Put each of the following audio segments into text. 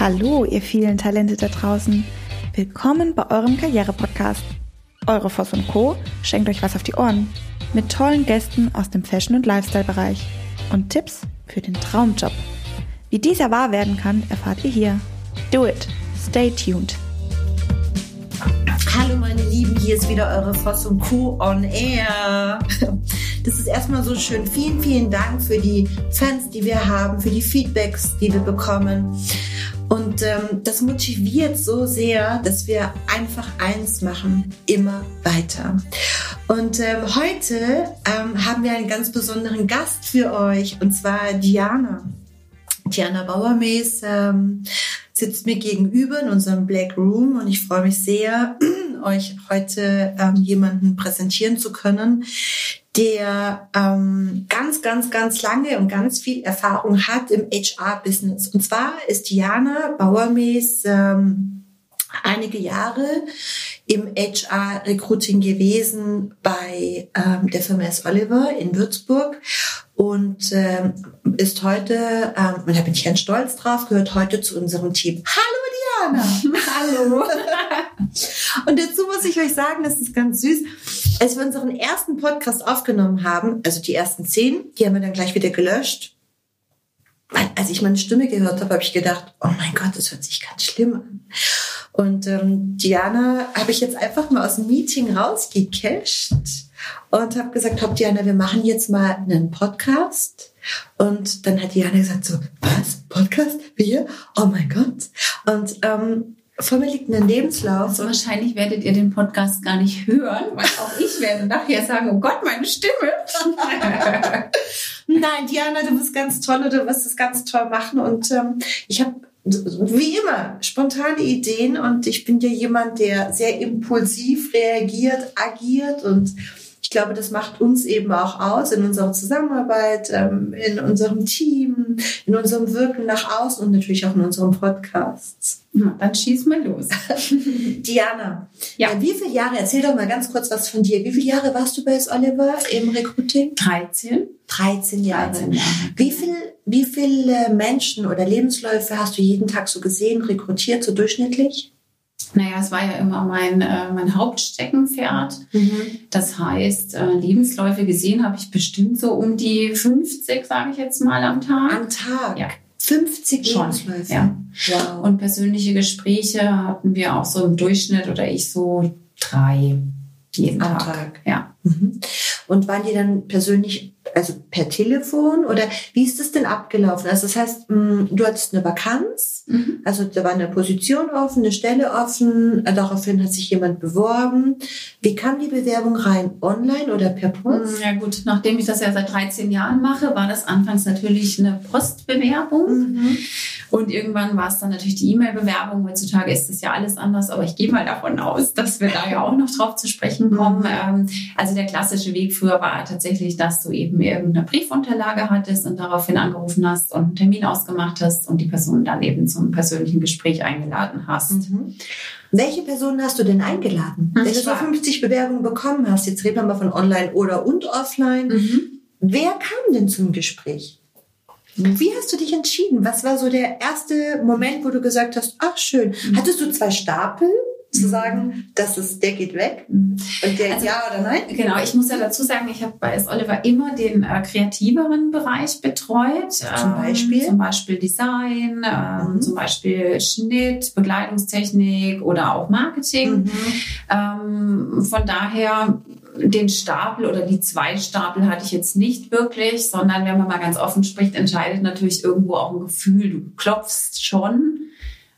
Hallo, ihr vielen Talente da draußen. Willkommen bei eurem Karriere-Podcast. Eure Voss und Co. schenkt euch was auf die Ohren. Mit tollen Gästen aus dem Fashion- und Lifestyle-Bereich. Und Tipps für den Traumjob. Wie dieser wahr werden kann, erfahrt ihr hier. Do it. Stay tuned. Hallo meine Lieben, hier ist wieder eure Voss und Co. on Air. Das ist erstmal so schön. Vielen, vielen Dank für die Fans, die wir haben, für die Feedbacks, die wir bekommen. Und ähm, das motiviert so sehr, dass wir einfach eins machen, immer weiter. Und ähm, heute ähm, haben wir einen ganz besonderen Gast für euch, und zwar Diana. Diana Bauermees ähm, sitzt mir gegenüber in unserem Black Room und ich freue mich sehr, euch heute ähm, jemanden präsentieren zu können, der ähm, ganz, ganz, ganz lange und ganz viel Erfahrung hat im HR-Business. Und zwar ist Diana Bauermees ähm, einige Jahre im HR-Recruiting gewesen bei ähm, der Firma S. Oliver in Würzburg und ähm, ist heute, ähm, und da bin ich ganz stolz drauf, gehört heute zu unserem Team. Hallo Diana! Hallo! und dazu muss ich euch sagen, das ist ganz süß. Als wir unseren ersten Podcast aufgenommen haben, also die ersten zehn, die haben wir dann gleich wieder gelöscht. Als ich meine Stimme gehört habe, habe ich gedacht, oh mein Gott, das hört sich ganz schlimm an. Und ähm, Diana habe ich jetzt einfach mal aus dem Meeting rausgecasht und habe gesagt, hopp Diana, wir machen jetzt mal einen Podcast. Und dann hat Diana gesagt so, was, Podcast? Wir? Oh mein Gott. Und ähm, vor mir liegt ein Lebenslauf. Also wahrscheinlich werdet ihr den Podcast gar nicht hören, weil auch ich werde nachher sagen, oh Gott, meine Stimme. Nein, Diana, du bist ganz toll und du wirst es ganz toll machen. Und ähm, ich habe wie immer spontane Ideen und ich bin ja jemand, der sehr impulsiv reagiert, agiert und glaube, das macht uns eben auch aus in unserer Zusammenarbeit, ähm, in unserem Team, in unserem Wirken nach außen und natürlich auch in unserem Podcast. Na, dann schieß mal los. Diana, ja. Äh, wie viele Jahre, erzähl doch mal ganz kurz was von dir. Wie viele Jahre warst du bei S. Oliver im Recruiting? 13. 13 Jahre. 13 Jahre. Wie, viel, wie viele Menschen oder Lebensläufe hast du jeden Tag so gesehen, rekrutiert, so durchschnittlich? Naja, es war ja immer mein, äh, mein Hauptsteckenpferd. Mhm. Das heißt, äh, Lebensläufe gesehen habe ich bestimmt so um die 50, sage ich jetzt mal, am Tag. Am Tag? Ja. 50 Schon, Lebensläufe? Ja. Wow. Und persönliche Gespräche hatten wir auch so im Durchschnitt oder ich so drei jeden Am Tag. Tag. Ja. Mhm. Und waren die dann persönlich also per Telefon oder wie ist das denn abgelaufen? Also das heißt, mm, du hattest eine Vakanz, mhm. also da war eine Position offen, eine Stelle offen, daraufhin hat sich jemand beworben. Wie kam die Bewerbung rein? Online oder per Post? Mm, ja gut, nachdem ich das ja seit 13 Jahren mache, war das anfangs natürlich eine Postbewerbung. Mhm. Und irgendwann war es dann natürlich die E-Mail-Bewerbung. Heutzutage ist das ja alles anders, aber ich gehe mal davon aus, dass wir da ja auch noch drauf zu sprechen kommen. Mhm. Ähm, also der klassische Weg früher war tatsächlich, dass du eben irgendeine Briefunterlage hattest und daraufhin angerufen hast und einen Termin ausgemacht hast und die Person dann eben zum persönlichen Gespräch eingeladen hast. Mhm. Welche Personen hast du denn eingeladen? Wenn du so 50 Bewerbungen bekommen hast, jetzt reden wir mal von online oder und offline. Mhm. Wer kam denn zum Gespräch? Wie hast du dich entschieden? Was war so der erste Moment, wo du gesagt hast, ach schön, mhm. hattest du zwei Stapel? Zu sagen, dass es, der geht weg und der also, ja oder nein? Genau, ich muss ja dazu sagen, ich habe bei S. Oliver immer den äh, kreativeren Bereich betreut. Zum ähm, Beispiel? Ähm, zum Beispiel Design, ähm, mhm. zum Beispiel Schnitt, Bekleidungstechnik oder auch Marketing. Mhm. Ähm, von daher den Stapel oder die zwei Stapel hatte ich jetzt nicht wirklich, sondern wenn man mal ganz offen spricht, entscheidet natürlich irgendwo auch ein Gefühl. Du klopfst schon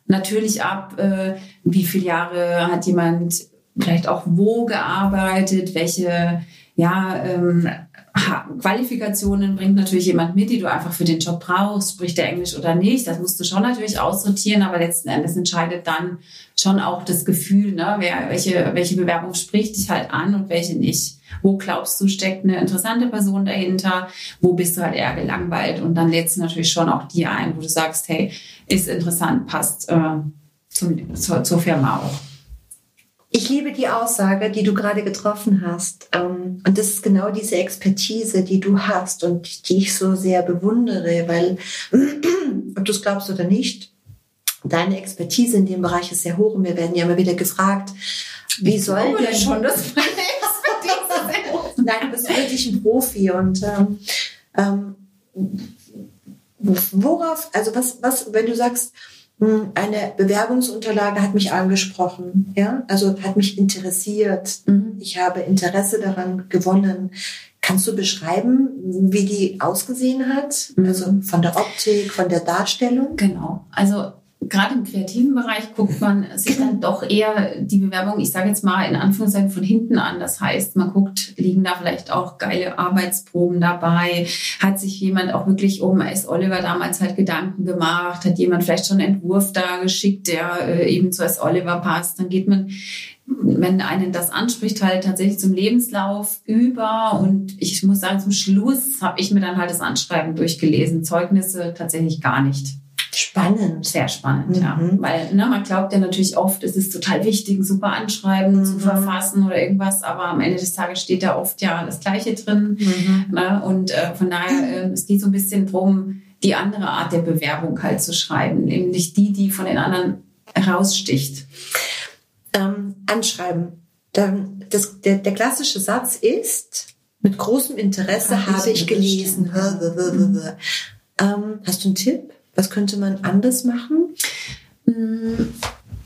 natürlich ab, äh, wie viele Jahre hat jemand vielleicht auch wo gearbeitet, welche ja, ähm, Qualifikationen bringt natürlich jemand mit, die du einfach für den Job brauchst, spricht der Englisch oder nicht. Das musst du schon natürlich aussortieren, aber letzten Endes entscheidet dann schon auch das Gefühl, ne, wer, welche, welche Bewerbung spricht dich halt an und welche nicht. Wo glaubst du, steckt eine interessante Person dahinter? Wo bist du halt eher gelangweilt? Und dann lädst du natürlich schon auch die ein, wo du sagst, hey, ist interessant, passt äh, zum, zur, zur Firma auch. Ich liebe die Aussage, die du gerade getroffen hast. Ähm, und das ist genau diese Expertise, die du hast und die ich so sehr bewundere, weil, ob du es glaubst oder nicht, deine Expertise in dem Bereich ist sehr hoch und wir werden ja immer wieder gefragt, wie soll denn schon das Nein, du bist wirklich ein Profi und ähm, ähm, worauf, also was, was, wenn du sagst, eine Bewerbungsunterlage hat mich angesprochen, ja, also hat mich interessiert. Mhm. Ich habe Interesse daran gewonnen. Kannst du beschreiben, wie die ausgesehen hat? Mhm. Also von der Optik, von der Darstellung? Genau. Also gerade im kreativen Bereich guckt man sich dann doch eher die Bewerbung, ich sage jetzt mal in Anführungszeichen von hinten an. Das heißt, man guckt, liegen da vielleicht auch geile Arbeitsproben dabei? Hat sich jemand auch wirklich um S. Oliver damals halt Gedanken gemacht? Hat jemand vielleicht schon einen Entwurf da geschickt, der äh, eben zu S. Oliver passt? Dann geht man wenn einen das anspricht, halt tatsächlich zum Lebenslauf über. Und ich muss sagen, zum Schluss habe ich mir dann halt das Anschreiben durchgelesen. Zeugnisse tatsächlich gar nicht. Spannend. Sehr spannend, mhm. ja. Weil ne, man glaubt ja natürlich oft, es ist total wichtig, ein super Anschreiben mhm. zu verfassen oder irgendwas, aber am Ende des Tages steht da oft ja das Gleiche drin. Mhm. Ne? Und äh, von daher, äh, es geht so ein bisschen drum, die andere Art der Bewerbung halt zu schreiben, nämlich die, die von den anderen heraussticht. Ähm, anschreiben. Das, der, der klassische Satz ist, mit großem Interesse habe ich gelesen. Ähm, hast du einen Tipp? Was könnte man anders machen? Mm,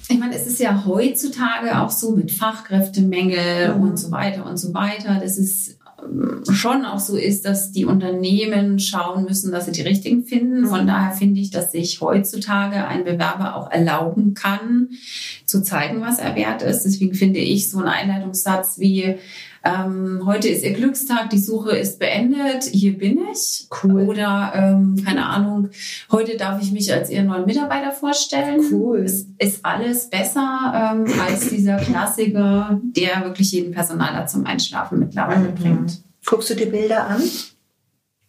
ich meine, es ist ja heutzutage auch so mit Fachkräftemängel mhm. und so weiter und so weiter, dass es ähm, schon auch so ist, dass die Unternehmen schauen müssen, dass sie die richtigen finden. Von mhm. daher finde ich, dass sich heutzutage ein Bewerber auch erlauben kann, zu zeigen, was er wert ist. Deswegen finde ich so einen Einleitungssatz wie, ähm, heute ist Ihr Glückstag, die Suche ist beendet, hier bin ich. Cool. Oder, ähm, keine Ahnung, heute darf ich mich als Ihren neuen Mitarbeiter vorstellen. Cool. Es ist alles besser ähm, als dieser Klassiker, der wirklich jeden Personaler zum Einschlafen mittlerweile mhm. bringt. Guckst du die Bilder an?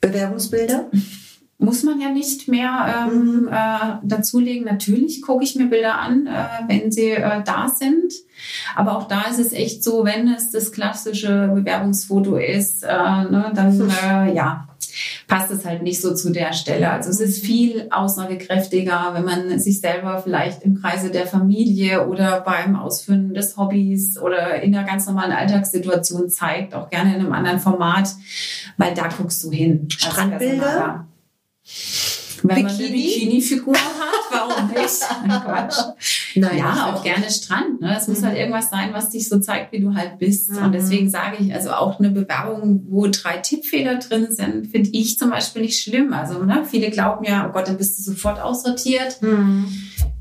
Bewerbungsbilder? Muss man ja nicht mehr ähm, mhm. äh, dazulegen. Natürlich gucke ich mir Bilder an, äh, wenn sie äh, da sind. Aber auch da ist es echt so, wenn es das klassische Bewerbungsfoto ist, äh, ne, dann äh, ja, passt es halt nicht so zu der Stelle. Also es ist viel aussagekräftiger, wenn man sich selber vielleicht im Kreise der Familie oder beim Ausführen des Hobbys oder in einer ganz normalen Alltagssituation zeigt, auch gerne in einem anderen Format, weil da guckst du hin. Strandbilder? Wenn Bikini? man eine Bikini-Figur hat, warum nicht? Quatsch. Nein, ja, auch gerne Strand. Ne? Es muss halt mhm. irgendwas sein, was dich so zeigt, wie du halt bist. Mhm. Und deswegen sage ich, also auch eine Bewerbung, wo drei Tippfehler drin sind, finde ich zum Beispiel nicht schlimm. Also ne, viele glauben ja, oh Gott, dann bist du sofort aussortiert. Mhm.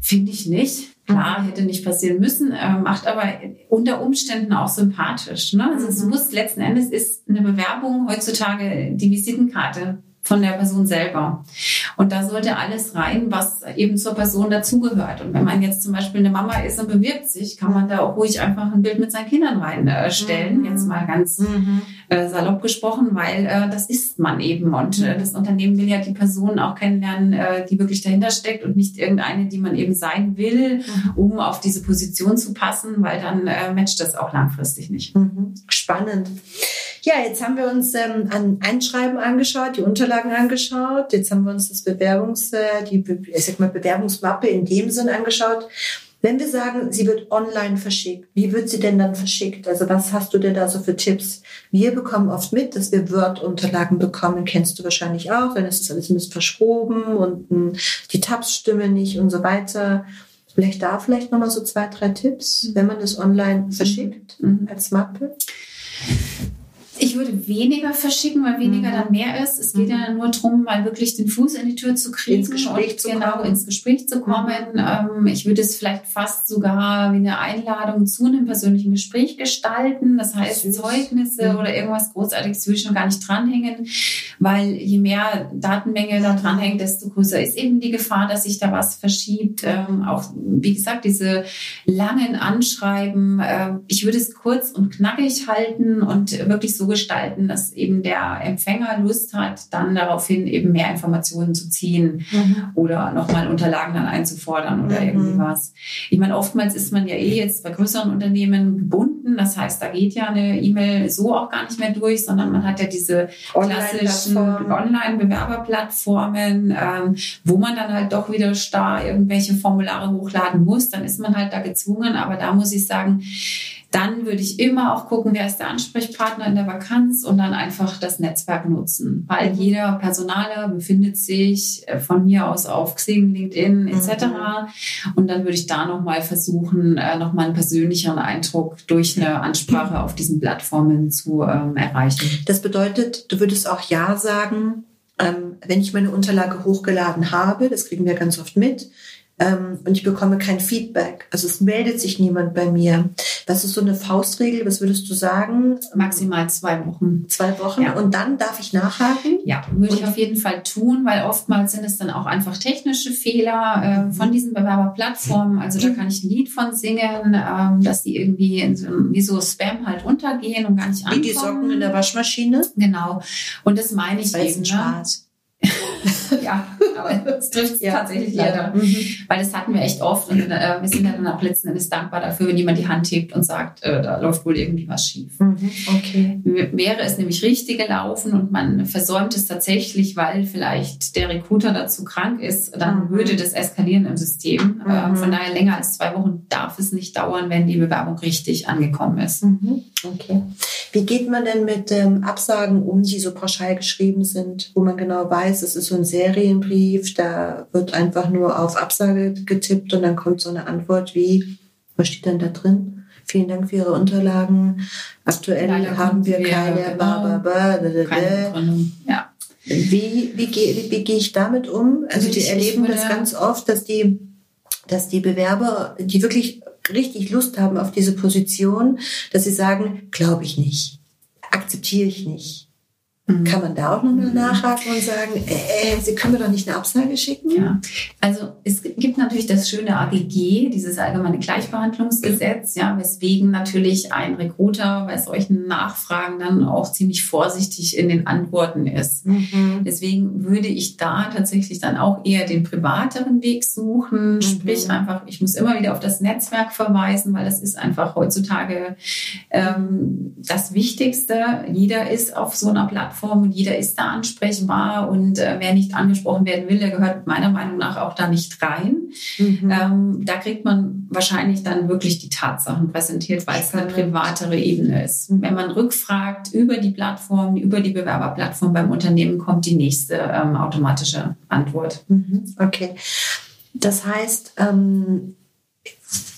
Finde ich nicht. Klar, hätte nicht passieren müssen, äh, macht aber unter Umständen auch sympathisch. Ne? Also es mhm. muss letzten Endes ist eine Bewerbung heutzutage die Visitenkarte von der Person selber. Und da sollte alles rein, was eben zur Person dazugehört. Und wenn man jetzt zum Beispiel eine Mama ist und bewirbt sich, kann man da auch ruhig einfach ein Bild mit seinen Kindern reinstellen. Mhm. Jetzt mal ganz mhm. äh, salopp gesprochen, weil äh, das ist man eben. Und äh, das Unternehmen will ja die Person auch kennenlernen, äh, die wirklich dahinter steckt und nicht irgendeine, die man eben sein will, mhm. um auf diese Position zu passen, weil dann matcht das auch langfristig nicht. Mhm. Spannend. Ja, jetzt haben wir uns ähm, ein Einschreiben angeschaut, die Unterlagen angeschaut. Jetzt haben wir uns das Bewerbungs, äh, die ich sag mal, Bewerbungsmappe in dem Sinn angeschaut. Wenn wir sagen, sie wird online verschickt, wie wird sie denn dann verschickt? Also was hast du denn da so für Tipps? Wir bekommen oft mit, dass wir Word-Unterlagen bekommen, kennst du wahrscheinlich auch, wenn es ist alles ein bisschen verschoben und hm, die Tabs stimmen nicht und so weiter. Vielleicht da vielleicht nochmal so zwei, drei Tipps, wenn man das online verschickt mhm. als Mappe. Ich würde weniger verschicken, weil weniger mhm. dann mehr ist. Es geht mhm. ja nur darum, mal wirklich den Fuß in die Tür zu kriegen ins Gespräch zu genau kommen. ins Gespräch zu kommen. Mhm. Ähm, ich würde es vielleicht fast sogar wie eine Einladung zu einem persönlichen Gespräch gestalten. Das heißt, Süß. Zeugnisse mhm. oder irgendwas Großartiges würde ich schon gar nicht dranhängen, weil je mehr Datenmenge da dranhängt, desto größer ist eben die Gefahr, dass sich da was verschiebt. Ähm, auch, wie gesagt, diese langen Anschreiben. Äh, ich würde es kurz und knackig halten und wirklich so gestalten, dass eben der Empfänger Lust hat, dann daraufhin eben mehr Informationen zu ziehen mhm. oder nochmal Unterlagen dann einzufordern oder mhm. irgendwie was. Ich meine, oftmals ist man ja eh jetzt bei größeren Unternehmen gebunden. Das heißt, da geht ja eine E-Mail so auch gar nicht mehr durch, sondern man hat ja diese klassischen Online-Bewerberplattformen, ähm, wo man dann halt doch wieder starr irgendwelche Formulare hochladen muss. Dann ist man halt da gezwungen. Aber da muss ich sagen, dann würde ich immer auch gucken, wer ist der Ansprechpartner in der Vakanz und dann einfach das Netzwerk nutzen, weil mhm. jeder Personaler befindet sich äh, von mir aus auf Xing, LinkedIn etc. Mhm. Und dann würde ich da nochmal versuchen, äh, nochmal einen persönlicheren Eindruck durch eine Ansprache auf diesen Plattformen zu ähm, erreichen. Das bedeutet, du würdest auch Ja sagen, ähm, wenn ich meine Unterlage hochgeladen habe, das kriegen wir ganz oft mit, ähm, und ich bekomme kein Feedback. Also es meldet sich niemand bei mir. Was ist so eine Faustregel? Was würdest du sagen? Maximal zwei Wochen. Zwei Wochen. Ja. Und dann darf ich nachhaken? Ja, würde ich auf jeden Fall tun, weil oftmals sind es dann auch einfach technische Fehler äh, von diesen Bewerberplattformen. Also da kann ich ein Lied von singen, ähm, dass die irgendwie so, wie so Spam halt untergehen und gar nicht ankommen. Wie die Socken in der Waschmaschine? Genau. Und das meine ich Weiß eben. Spaß. ja, aber es trifft ja, tatsächlich leider. Mhm. Weil das hatten wir echt oft und äh, wir sind ja dann auch letzten Endes dankbar dafür, wenn jemand die Hand hebt und sagt, äh, da läuft wohl irgendwie was schief. Mhm. Okay. Wäre es nämlich richtig gelaufen und man versäumt es tatsächlich, weil vielleicht der Recruiter dazu krank ist, dann mhm. würde das eskalieren im System. Äh, von daher länger als zwei Wochen darf es nicht dauern, wenn die Bewerbung richtig angekommen ist. Mhm. Okay. Wie geht man denn mit ähm, Absagen um, die so pauschal geschrieben sind, wo man genau weiß, es ist so ein Serienbrief, da wird einfach nur auf Absage getippt und dann kommt so eine Antwort wie, was steht denn da drin? Vielen Dank für Ihre Unterlagen. Aktuell Leider haben wir, wir keine, genau, ba, ba, ba, keine Ja. Wie, wie, gehe, wie, wie gehe ich damit um? Also, also die erleben das ganz oft, dass die, dass die Bewerber, die wirklich richtig Lust haben auf diese Position, dass sie sagen, glaube ich nicht, akzeptiere ich nicht. Mhm. Kann man da auch nochmal mhm. nachhaken und sagen, äh, äh, Sie können mir doch nicht eine Absage schicken? Ja, also es gibt natürlich das schöne AGG, dieses allgemeine Gleichbehandlungsgesetz, ja, weswegen natürlich ein Recruiter bei solchen Nachfragen dann auch ziemlich vorsichtig in den Antworten ist. Mhm. Deswegen würde ich da tatsächlich dann auch eher den privateren Weg suchen, mhm. sprich einfach, ich muss immer wieder auf das Netzwerk verweisen, weil das ist einfach heutzutage ähm, das Wichtigste. Jeder ist auf so einer Plattform Plattform und jeder ist da ansprechbar und äh, wer nicht angesprochen werden will, der gehört meiner Meinung nach auch da nicht rein. Mhm. Ähm, da kriegt man wahrscheinlich dann wirklich die Tatsachen präsentiert, weil es eine privatere Ebene ist. Wenn man rückfragt über die Plattform, über die Bewerberplattform beim Unternehmen, kommt die nächste ähm, automatische Antwort. Mhm. Okay. Das heißt, ähm,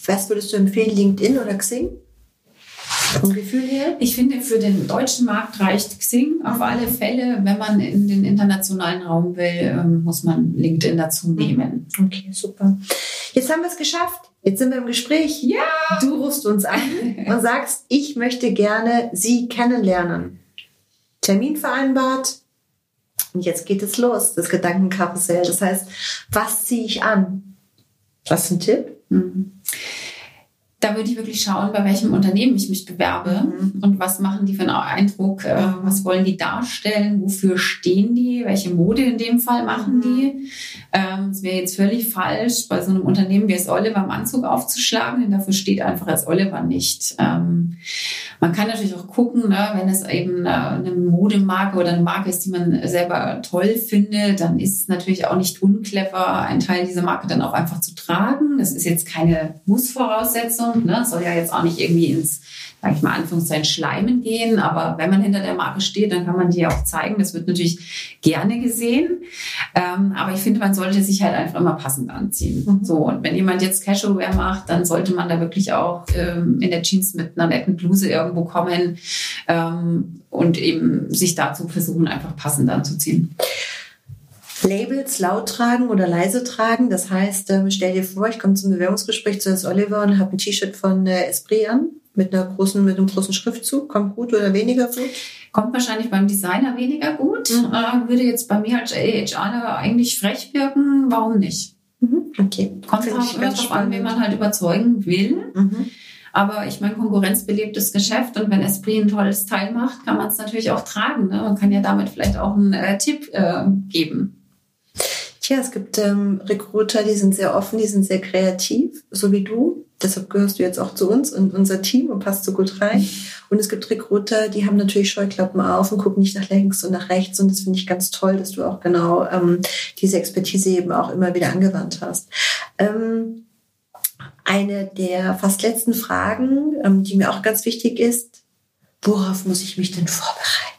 was würdest du empfehlen, LinkedIn oder Xing? Vom Gefühl her? Ich finde, für den deutschen Markt reicht Xing auf mhm. alle Fälle. Wenn man in den internationalen Raum will, ähm, muss man LinkedIn dazu mhm. nehmen. Okay, super. Jetzt haben wir es geschafft. Jetzt sind wir im Gespräch. Ja! Du rufst uns an und sagst, ich möchte gerne Sie kennenlernen. Termin vereinbart. Und jetzt geht es los, das Gedankenkarussell. Das heißt, was ziehe ich an? Was ist ein Tipp? Mhm da würde ich wirklich schauen, bei welchem Unternehmen ich mich bewerbe mhm. und was machen die für einen Eindruck, äh, was wollen die darstellen, wofür stehen die, welche Mode in dem Fall machen mhm. die. Ähm, es wäre jetzt völlig falsch, bei so einem Unternehmen wie es Oliver im Anzug aufzuschlagen, denn dafür steht einfach als Oliver nicht. Ähm, man kann natürlich auch gucken, ne, wenn es eben eine Modemarke oder eine Marke ist, die man selber toll findet, dann ist es natürlich auch nicht unclever, einen Teil dieser Marke dann auch einfach zu tragen. Das ist jetzt keine Mussvoraussetzung, ne? soll ja jetzt auch nicht irgendwie ins sage ich mal, Anführungszeichen Schleimen gehen. Aber wenn man hinter der Marke steht, dann kann man die auch zeigen. Das wird natürlich gerne gesehen. Ähm, aber ich finde, man sollte sich halt einfach immer passend anziehen. Mhm. So, und wenn jemand jetzt Casual Wear macht, dann sollte man da wirklich auch ähm, in der Jeans mit einer netten Bluse irgendwo kommen ähm, und eben sich dazu versuchen, einfach passend anzuziehen. Labels laut tragen oder leise tragen. Das heißt, ähm, stell dir vor, ich komme zum Bewerbungsgespräch zu S. Oliver und habe ein T-Shirt von äh, Esprit an mit einer großen, mit einem großen Schriftzug. Kommt gut oder weniger gut? Kommt wahrscheinlich beim Designer weniger gut. Mhm. Äh, würde jetzt bei mir als HR eigentlich frech wirken. Warum nicht? Mhm. Okay. Kommt auch immer darauf an, wen man halt überzeugen will. Mhm. Aber ich meine, Konkurrenz belebt das Geschäft und wenn Esprit ein tolles Teil macht, kann man es natürlich auch tragen. Ne? Man kann ja damit vielleicht auch einen äh, Tipp äh, geben. Tja, es gibt ähm, Recruiter, die sind sehr offen, die sind sehr kreativ, so wie du. Deshalb gehörst du jetzt auch zu uns und unser Team und passt so gut rein. Und es gibt Recruiter, die haben natürlich Scheuklappen auf und gucken nicht nach links und nach rechts. Und das finde ich ganz toll, dass du auch genau ähm, diese Expertise eben auch immer wieder angewandt hast. Ähm, eine der fast letzten Fragen, ähm, die mir auch ganz wichtig ist, worauf muss ich mich denn vorbereiten?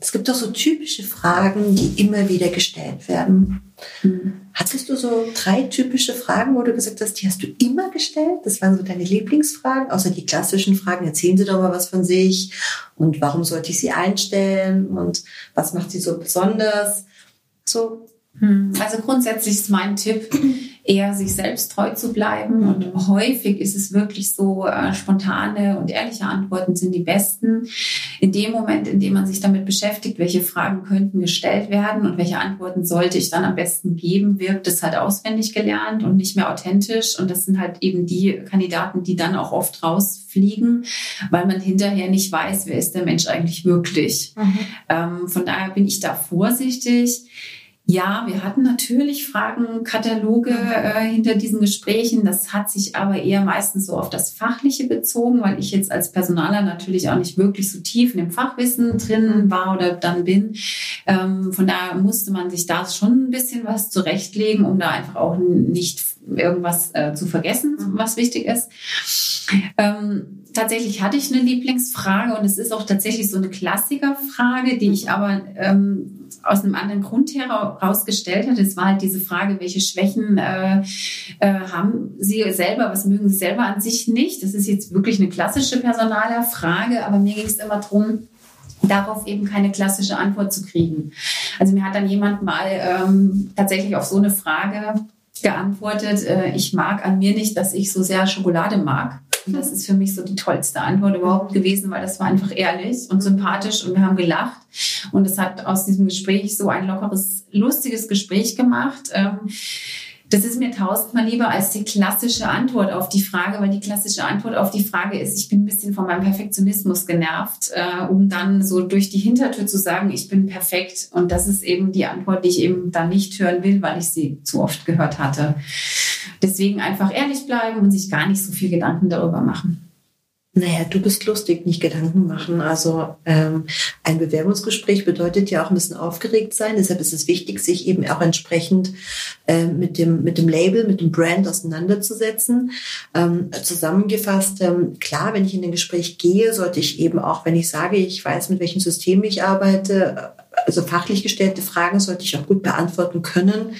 Es gibt doch so typische Fragen, die immer wieder gestellt werden. Mhm. Hattest du so drei typische Fragen, wo du gesagt hast, die hast du immer gestellt? Das waren so deine Lieblingsfragen, außer die klassischen Fragen. Erzählen Sie doch mal was von sich und warum sollte ich sie einstellen und was macht sie so besonders? So. Hm. Also grundsätzlich ist mein Tipp, eher sich selbst treu zu bleiben. Und mhm. häufig ist es wirklich so, äh, spontane und ehrliche Antworten sind die besten. In dem Moment, in dem man sich damit beschäftigt, welche Fragen könnten gestellt werden und welche Antworten sollte ich dann am besten geben, wirkt es halt auswendig gelernt und nicht mehr authentisch. Und das sind halt eben die Kandidaten, die dann auch oft rausfliegen, weil man hinterher nicht weiß, wer ist der Mensch eigentlich wirklich. Mhm. Ähm, von daher bin ich da vorsichtig. Ja, wir hatten natürlich Fragenkataloge äh, hinter diesen Gesprächen. Das hat sich aber eher meistens so auf das Fachliche bezogen, weil ich jetzt als Personaler natürlich auch nicht wirklich so tief in dem Fachwissen drin war oder dann bin. Ähm, von daher musste man sich da schon ein bisschen was zurechtlegen, um da einfach auch nicht irgendwas äh, zu vergessen, mhm. was wichtig ist. Ähm, tatsächlich hatte ich eine Lieblingsfrage und es ist auch tatsächlich so eine Klassikerfrage, die ich aber ähm, aus einem anderen Grund herausgestellt hat. Es war halt diese Frage, welche Schwächen äh, äh, haben Sie selber, was mögen Sie selber an sich nicht? Das ist jetzt wirklich eine klassische Personalerfrage, aber mir ging es immer darum, darauf eben keine klassische Antwort zu kriegen. Also mir hat dann jemand mal ähm, tatsächlich auf so eine Frage geantwortet, äh, ich mag an mir nicht, dass ich so sehr Schokolade mag. Und das ist für mich so die tollste Antwort überhaupt gewesen, weil das war einfach ehrlich und sympathisch und wir haben gelacht. Und es hat aus diesem Gespräch so ein lockeres, lustiges Gespräch gemacht. Ähm, das ist mir tausendmal lieber als die klassische Antwort auf die Frage, weil die klassische Antwort auf die Frage ist, ich bin ein bisschen von meinem Perfektionismus genervt, äh, um dann so durch die Hintertür zu sagen, ich bin perfekt. Und das ist eben die Antwort, die ich eben dann nicht hören will, weil ich sie zu oft gehört hatte. Deswegen einfach ehrlich bleiben und sich gar nicht so viel Gedanken darüber machen. Naja, du bist lustig, nicht Gedanken machen. Also ähm, ein Bewerbungsgespräch bedeutet ja auch ein bisschen aufgeregt sein. Deshalb ist es wichtig, sich eben auch entsprechend äh, mit, dem, mit dem Label, mit dem Brand auseinanderzusetzen. Ähm, zusammengefasst, ähm, klar, wenn ich in ein Gespräch gehe, sollte ich eben auch, wenn ich sage, ich weiß, mit welchem System ich arbeite, also fachlich gestellte Fragen sollte ich auch gut beantworten können.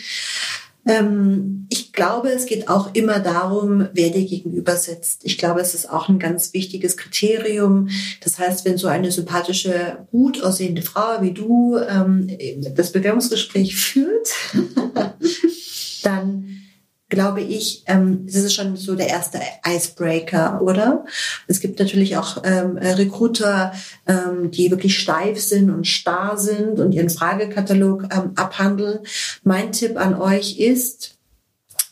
Ähm, ich glaube, es geht auch immer darum, wer dir gegenüber sitzt. Ich glaube, es ist auch ein ganz wichtiges Kriterium. Das heißt, wenn so eine sympathische, gut aussehende Frau wie du ähm, das Bewerbungsgespräch führt, dann glaube ich, ähm, das ist schon so der erste Icebreaker, oder? Es gibt natürlich auch ähm, Recruiter, ähm, die wirklich steif sind und starr sind und ihren Fragekatalog ähm, abhandeln. Mein Tipp an euch ist,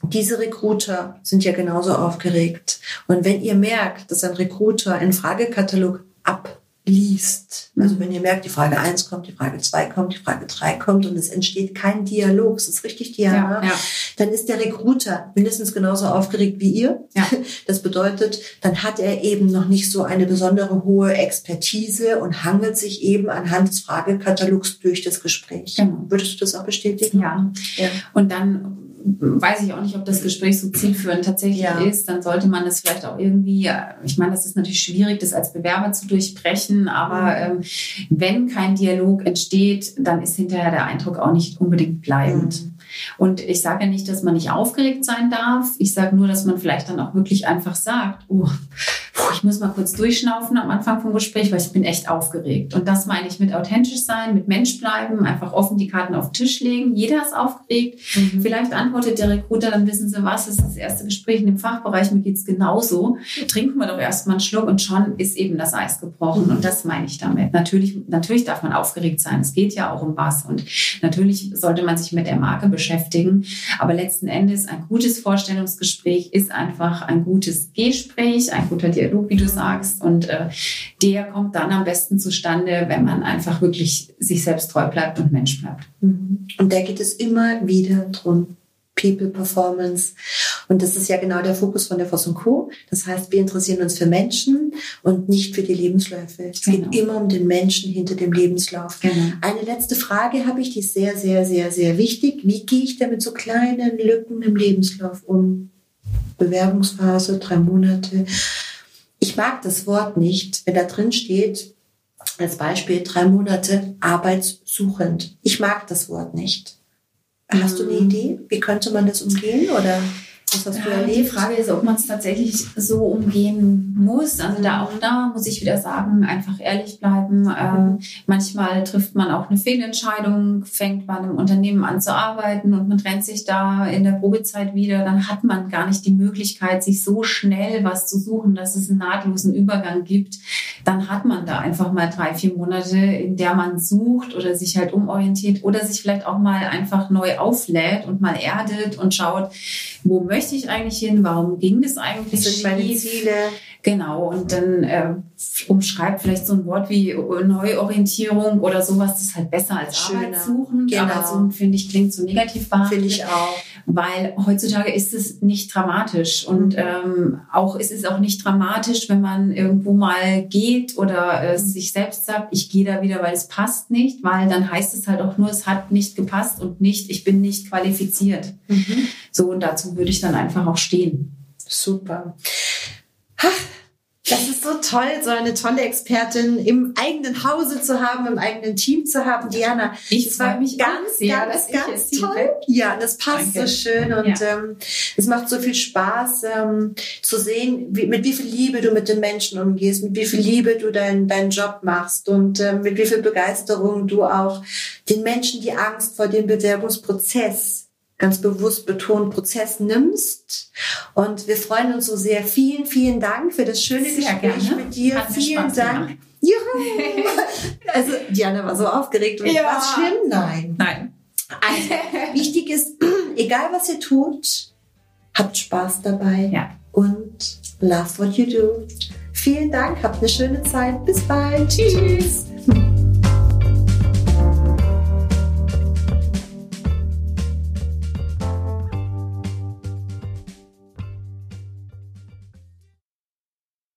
diese Recruiter sind ja genauso aufgeregt. Und wenn ihr merkt, dass ein Recruiter einen Fragekatalog ab liest. Also wenn ihr merkt, die Frage eins kommt, die Frage zwei kommt, die Frage drei kommt und es entsteht kein Dialog, es ist richtig Diana, ja, ja. dann ist der Recruiter mindestens genauso aufgeregt wie ihr. Ja. Das bedeutet, dann hat er eben noch nicht so eine besondere hohe Expertise und hangelt sich eben anhand des Fragekatalogs durch das Gespräch. Genau. Würdest du das auch bestätigen? Ja. ja. Und dann weiß ich auch nicht, ob das Gespräch so zielführend tatsächlich ja. ist, dann sollte man das vielleicht auch irgendwie, ich meine, das ist natürlich schwierig, das als Bewerber zu durchbrechen, aber mhm. ähm, wenn kein Dialog entsteht, dann ist hinterher der Eindruck auch nicht unbedingt bleibend. Mhm. Und ich sage ja nicht, dass man nicht aufgeregt sein darf. Ich sage nur, dass man vielleicht dann auch wirklich einfach sagt, oh, ich muss mal kurz durchschnaufen am Anfang vom Gespräch, weil ich bin echt aufgeregt. Und das meine ich mit authentisch sein, mit Mensch bleiben, einfach offen die Karten auf den Tisch legen. Jeder ist aufgeregt. Mhm. Vielleicht antwortet der Recruiter, dann wissen sie, was ist das erste Gespräch in dem Fachbereich, mir geht's genauso. Trinken wir doch erstmal einen Schluck und schon ist eben das Eis gebrochen. Und das meine ich damit. Natürlich, natürlich darf man aufgeregt sein. Es geht ja auch um was. Und natürlich sollte man sich mit der Marke beschäftigen. Aber letzten Endes ein gutes Vorstellungsgespräch ist einfach ein gutes Gespräch, ein guter Dialog Dialog, wie du sagst. Und äh, der kommt dann am besten zustande, wenn man einfach wirklich sich selbst treu bleibt und Mensch bleibt. Mhm. Und da geht es immer wieder drum, People Performance. Und das ist ja genau der Fokus von der Voss Co. Das heißt, wir interessieren uns für Menschen und nicht für die Lebensläufe. Es genau. geht immer um den Menschen hinter dem Lebenslauf. Genau. Eine letzte Frage habe ich, die ist sehr, sehr, sehr, sehr wichtig. Wie gehe ich denn mit so kleinen Lücken im Lebenslauf um? Bewerbungsphase, drei Monate. Ich mag das Wort nicht, wenn da drin steht, als Beispiel drei Monate arbeitssuchend. Ich mag das Wort nicht. Hast du eine ähm. Idee? Wie könnte man das umgehen oder? Was hast du erlebt? Die Frage ist, ob man es tatsächlich so umgehen muss. Also da auch da muss ich wieder sagen, einfach ehrlich bleiben. Ähm, manchmal trifft man auch eine Fehlentscheidung, fängt bei einem Unternehmen an zu arbeiten und man trennt sich da in der Probezeit wieder. Dann hat man gar nicht die Möglichkeit, sich so schnell was zu suchen, dass es einen nahtlosen Übergang gibt. Dann hat man da einfach mal drei, vier Monate, in der man sucht oder sich halt umorientiert oder sich vielleicht auch mal einfach neu auflädt und mal erdet und schaut, wo möchte ich eigentlich hin? Warum ging das eigentlich? Das sind meine Ziele. Genau. Und dann äh, umschreibt vielleicht so ein Wort wie Neuorientierung oder sowas. Das ist halt besser als Schöner. Arbeit suchen. Genau. Arbeit suchen, finde ich, klingt so negativ behaftet. Finde ich auch. Weil heutzutage ist es nicht dramatisch. Und mhm. ähm, auch es ist auch nicht dramatisch, wenn man irgendwo mal geht oder äh, mhm. sich selbst sagt, ich gehe da wieder, weil es passt nicht. Weil dann heißt es halt auch nur, es hat nicht gepasst und nicht, ich bin nicht qualifiziert. Mhm. So, und dazu würde ich dann einfach auch stehen. Super. Ha, das ist so toll, so eine tolle Expertin im eigenen Hause zu haben, im eigenen Team zu haben. Diana, ich freue mich ganz, sehr, ganz, ganz toll. Ja, das passt Danke. so schön und ja. ähm, es macht so viel Spaß ähm, zu sehen, wie, mit wie viel Liebe du mit den Menschen umgehst, mit wie viel Liebe du deinen deinen Job machst und ähm, mit wie viel Begeisterung du auch den Menschen die Angst vor dem Bewerbungsprozess ganz bewusst betont Prozess nimmst. Und wir freuen uns so sehr. Vielen, vielen Dank für das schöne sehr Gespräch gerne. mit dir. Hat vielen Dank. Juhu! also Diana war so aufgeregt und ja. war schlimm? Nein. Nein. Also, wichtig ist, egal was ihr tut, habt Spaß dabei ja. und love what you do. Vielen Dank, habt eine schöne Zeit. Bis bald. Tschüss.